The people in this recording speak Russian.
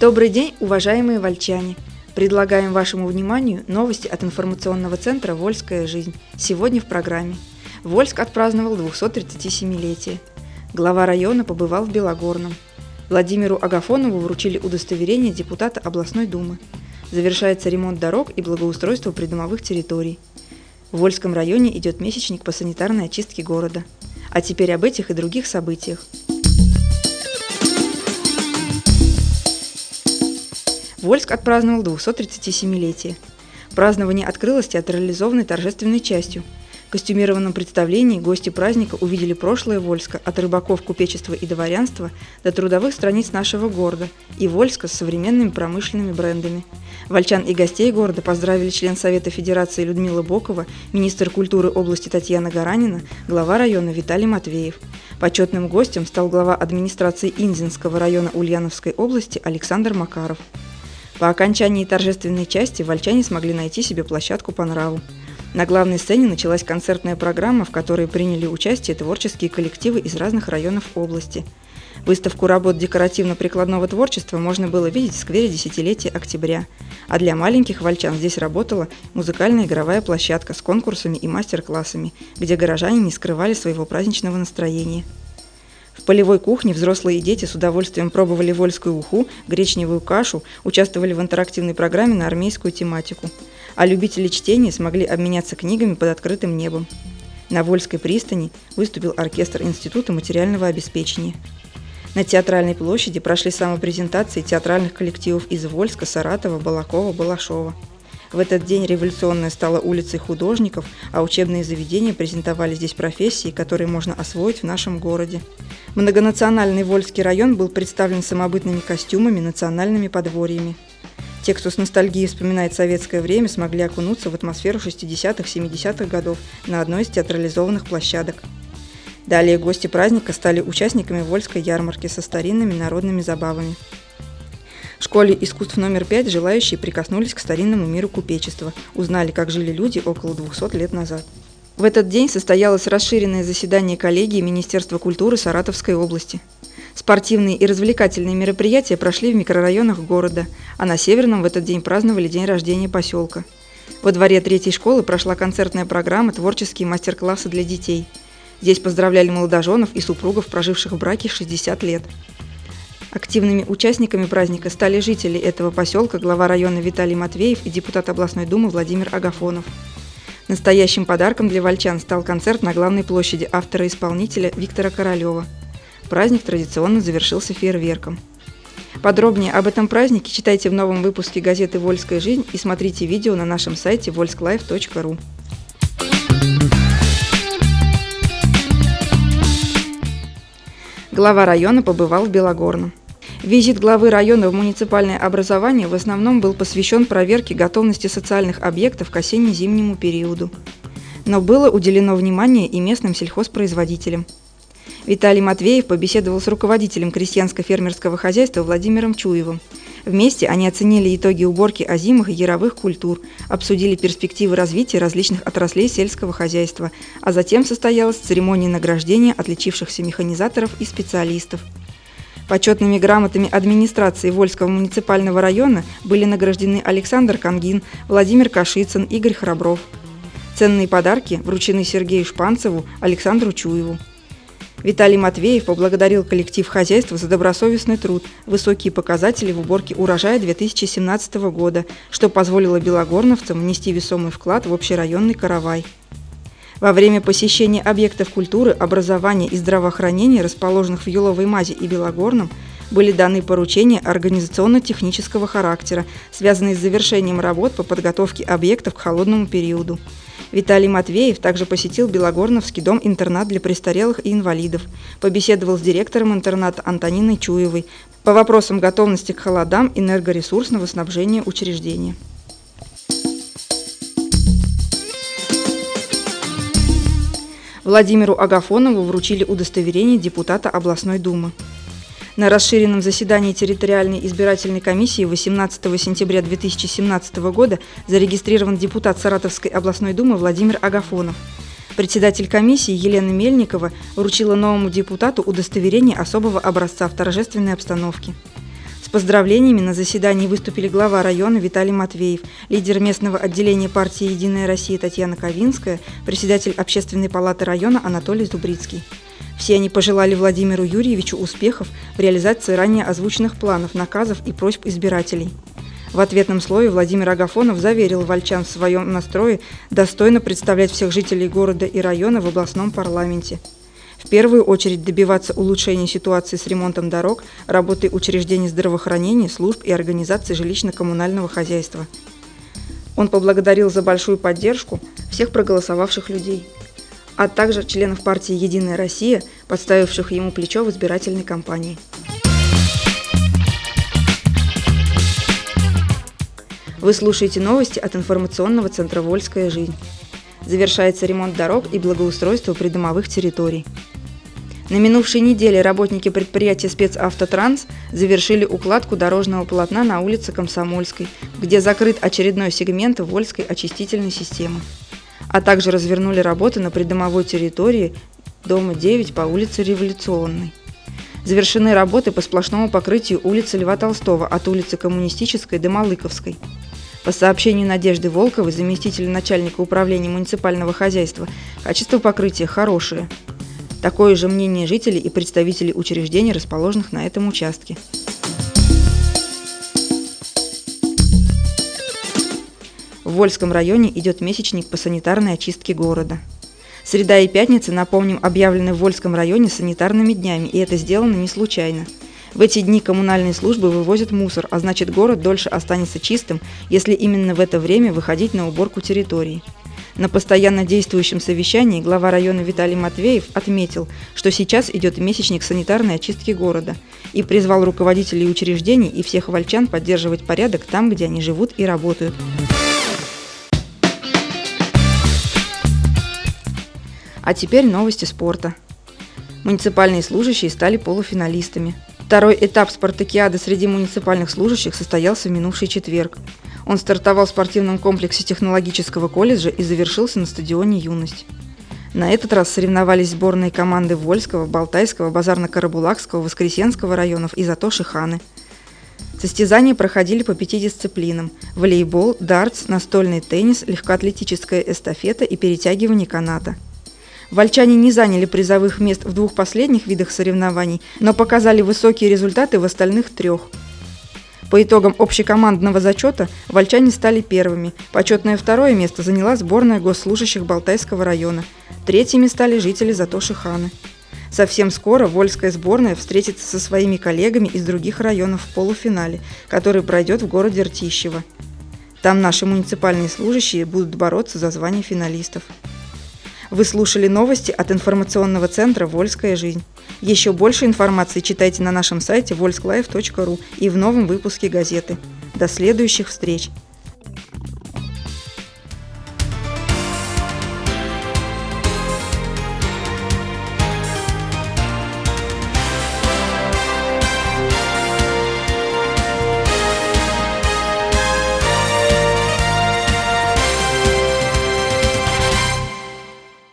Добрый день, уважаемые вольчане! Предлагаем вашему вниманию новости от информационного центра «Вольская жизнь». Сегодня в программе. Вольск отпраздновал 237-летие. Глава района побывал в Белогорном. Владимиру Агафонову вручили удостоверение депутата областной думы. Завершается ремонт дорог и благоустройство придомовых территорий. В Вольском районе идет месячник по санитарной очистке города. А теперь об этих и других событиях – Вольск отпраздновал 237-летие. Празднование открылось театрализованной торжественной частью. В костюмированном представлении гости праздника увидели прошлое Вольска от рыбаков купечества и дворянства до трудовых страниц нашего города и Вольска с современными промышленными брендами. Вольчан и гостей города поздравили член Совета Федерации Людмила Бокова, министр культуры области Татьяна Гаранина, глава района Виталий Матвеев. Почетным гостем стал глава администрации Инзинского района Ульяновской области Александр Макаров. По окончании торжественной части вольчане смогли найти себе площадку по нраву. На главной сцене началась концертная программа, в которой приняли участие творческие коллективы из разных районов области. Выставку работ декоративно-прикладного творчества можно было видеть в сквере десятилетия октября. А для маленьких вольчан здесь работала музыкальная игровая площадка с конкурсами и мастер-классами, где горожане не скрывали своего праздничного настроения. В полевой кухне взрослые и дети с удовольствием пробовали вольскую уху, гречневую кашу, участвовали в интерактивной программе на армейскую тематику. А любители чтения смогли обменяться книгами под открытым небом. На Вольской пристани выступил оркестр Института материального обеспечения. На Театральной площади прошли самопрезентации театральных коллективов из Вольска, Саратова, Балакова, Балашова. В этот день революционная стала улицей художников, а учебные заведения презентовали здесь профессии, которые можно освоить в нашем городе. Многонациональный Вольский район был представлен самобытными костюмами, национальными подворьями. Те, кто с ностальгией вспоминает советское время, смогли окунуться в атмосферу 60-х, 70-х годов на одной из театрализованных площадок. Далее гости праздника стали участниками Вольской ярмарки со старинными народными забавами. В школе искусств номер пять желающие прикоснулись к старинному миру купечества, узнали, как жили люди около 200 лет назад. В этот день состоялось расширенное заседание коллегии Министерства культуры Саратовской области. Спортивные и развлекательные мероприятия прошли в микрорайонах города, а на Северном в этот день праздновали день рождения поселка. Во дворе третьей школы прошла концертная программа «Творческие мастер-классы для детей». Здесь поздравляли молодоженов и супругов, проживших в браке 60 лет. Активными участниками праздника стали жители этого поселка, глава района Виталий Матвеев и депутат областной думы Владимир Агафонов. Настоящим подарком для вольчан стал концерт на главной площади автора-исполнителя Виктора Королева. Праздник традиционно завершился фейерверком. Подробнее об этом празднике читайте в новом выпуске газеты «Вольская жизнь» и смотрите видео на нашем сайте volsklife.ru. Глава района побывал в Белогорном. Визит главы района в муниципальное образование в основном был посвящен проверке готовности социальных объектов к осенне-зимнему периоду. Но было уделено внимание и местным сельхозпроизводителям. Виталий Матвеев побеседовал с руководителем крестьянско-фермерского хозяйства Владимиром Чуевым. Вместе они оценили итоги уборки озимых и яровых культур, обсудили перспективы развития различных отраслей сельского хозяйства, а затем состоялась церемония награждения отличившихся механизаторов и специалистов – Почетными грамотами администрации Вольского муниципального района были награждены Александр Кангин, Владимир Кашицын, Игорь Храбров. Ценные подарки вручены Сергею Шпанцеву, Александру Чуеву. Виталий Матвеев поблагодарил коллектив хозяйства за добросовестный труд, высокие показатели в уборке урожая 2017 года, что позволило белогорновцам внести весомый вклад в общерайонный каравай. Во время посещения объектов культуры, образования и здравоохранения, расположенных в Юловой Мазе и Белогорном, были даны поручения организационно-технического характера, связанные с завершением работ по подготовке объектов к холодному периоду. Виталий Матвеев также посетил Белогорновский дом-интернат для престарелых и инвалидов, побеседовал с директором интерната Антониной Чуевой по вопросам готовности к холодам энергоресурсного снабжения учреждения. Владимиру Агафонову вручили удостоверение депутата областной думы. На расширенном заседании территориальной избирательной комиссии 18 сентября 2017 года зарегистрирован депутат Саратовской областной думы Владимир Агафонов. Председатель комиссии Елена Мельникова вручила новому депутату удостоверение особого образца в торжественной обстановке. Поздравлениями на заседании выступили глава района Виталий Матвеев, лидер местного отделения партии «Единая Россия» Татьяна Ковинская, председатель общественной палаты района Анатолий Зубрицкий. Все они пожелали Владимиру Юрьевичу успехов в реализации ранее озвученных планов, наказов и просьб избирателей. В ответном слове Владимир Агафонов заверил вольчан в своем настрое достойно представлять всех жителей города и района в областном парламенте – первую очередь добиваться улучшения ситуации с ремонтом дорог, работой учреждений здравоохранения, служб и организации жилищно-коммунального хозяйства. Он поблагодарил за большую поддержку всех проголосовавших людей, а также членов партии «Единая Россия», подставивших ему плечо в избирательной кампании. Вы слушаете новости от информационного центра «Вольская жизнь». Завершается ремонт дорог и благоустройство придомовых территорий. На минувшей неделе работники предприятия «Спецавтотранс» завершили укладку дорожного полотна на улице Комсомольской, где закрыт очередной сегмент Вольской очистительной системы. А также развернули работы на придомовой территории дома 9 по улице Революционной. Завершены работы по сплошному покрытию улицы Льва Толстого от улицы Коммунистической до Малыковской. По сообщению Надежды Волковой, заместителя начальника управления муниципального хозяйства, качество покрытия хорошее – Такое же мнение жителей и представителей учреждений, расположенных на этом участке. В Вольском районе идет месячник по санитарной очистке города. Среда и пятница, напомним, объявлены в Вольском районе санитарными днями, и это сделано не случайно. В эти дни коммунальные службы вывозят мусор, а значит город дольше останется чистым, если именно в это время выходить на уборку территории. На постоянно действующем совещании глава района Виталий Матвеев отметил, что сейчас идет месячник санитарной очистки города и призвал руководителей учреждений и всех вольчан поддерживать порядок там, где они живут и работают. А теперь новости спорта. Муниципальные служащие стали полуфиналистами. Второй этап спартакиады среди муниципальных служащих состоялся в минувший четверг. Он стартовал в спортивном комплексе технологического колледжа и завершился на стадионе «Юность». На этот раз соревновались сборные команды Вольского, Балтайского, Базарно-Карабулакского, Воскресенского районов и Затоши Ханы. Состязания проходили по пяти дисциплинам – волейбол, дартс, настольный теннис, легкоатлетическая эстафета и перетягивание каната. Вольчане не заняли призовых мест в двух последних видах соревнований, но показали высокие результаты в остальных трех – по итогам общекомандного зачета вольчане стали первыми. Почетное второе место заняла сборная госслужащих Балтайского района. Третьими стали жители Затоши Ханы. Совсем скоро Вольская сборная встретится со своими коллегами из других районов в полуфинале, который пройдет в городе Ртищево. Там наши муниципальные служащие будут бороться за звание финалистов. Вы слушали новости от информационного центра «Вольская жизнь». Еще больше информации читайте на нашем сайте volsklиfe.ru и в новом выпуске газеты. До следующих встреч!